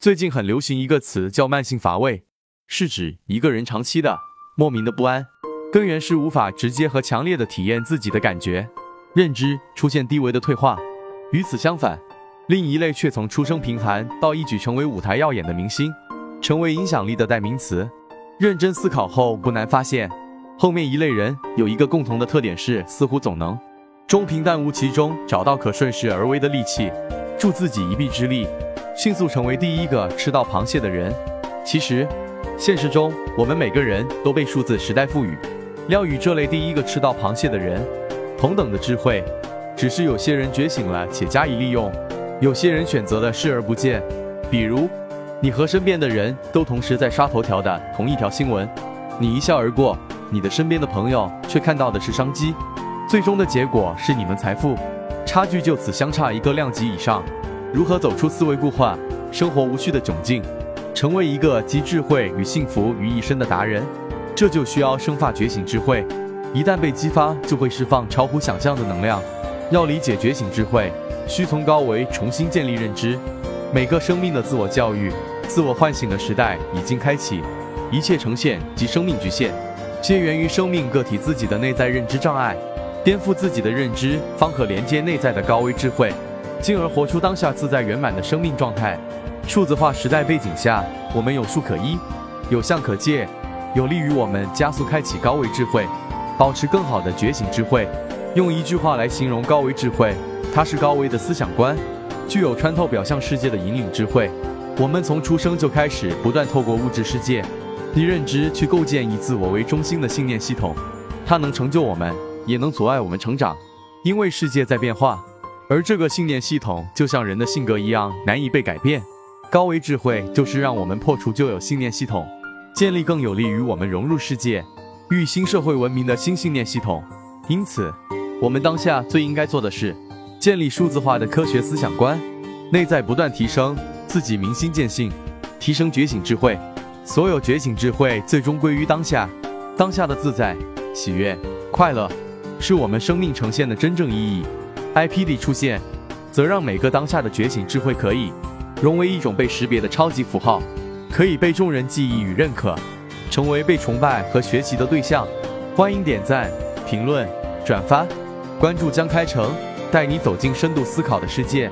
最近很流行一个词叫慢性乏味，是指一个人长期的莫名的不安，根源是无法直接和强烈的体验自己的感觉，认知出现低维的退化。与此相反，另一类却从出生贫寒到一举成为舞台耀眼的明星，成为影响力的代名词。认真思考后，不难发现，后面一类人有一个共同的特点是，似乎总能中平淡无奇中找到可顺势而为的利器，助自己一臂之力，迅速成为第一个吃到螃蟹的人。其实，现实中我们每个人都被数字时代赋予，料与这类第一个吃到螃蟹的人同等的智慧，只是有些人觉醒了且加以利用，有些人选择了视而不见。比如。你和身边的人都同时在刷头条的同一条新闻，你一笑而过，你的身边的朋友却看到的是商机，最终的结果是你们财富差距就此相差一个量级以上。如何走出思维固化、生活无序的窘境，成为一个集智慧与幸福于一身的达人？这就需要生发觉醒智慧，一旦被激发，就会释放超乎想象的能量。要理解觉醒智慧，需从高维重新建立认知。每个生命的自我教育。自我唤醒的时代已经开启，一切呈现及生命局限，皆源于生命个体自己的内在认知障碍。颠覆自己的认知，方可连接内在的高维智慧，进而活出当下自在圆满的生命状态。数字化时代背景下，我们有数可依，有相可借，有利于我们加速开启高维智慧，保持更好的觉醒智慧。用一句话来形容高维智慧，它是高维的思想观，具有穿透表象世界的引领智慧。我们从出生就开始不断透过物质世界以认知去构建以自我为中心的信念系统，它能成就我们，也能阻碍我们成长，因为世界在变化，而这个信念系统就像人的性格一样难以被改变。高维智慧就是让我们破除旧有信念系统，建立更有利于我们融入世界、与新社会文明的新信念系统。因此，我们当下最应该做的是建立数字化的科学思想观，内在不断提升。自己明心见性，提升觉醒智慧。所有觉醒智慧最终归于当下，当下的自在、喜悦、快乐，是我们生命呈现的真正意义。IP 的出现，则让每个当下的觉醒智慧可以融为一种被识别的超级符号，可以被众人记忆与认可，成为被崇拜和学习的对象。欢迎点赞、评论、转发、关注江开成，带你走进深度思考的世界。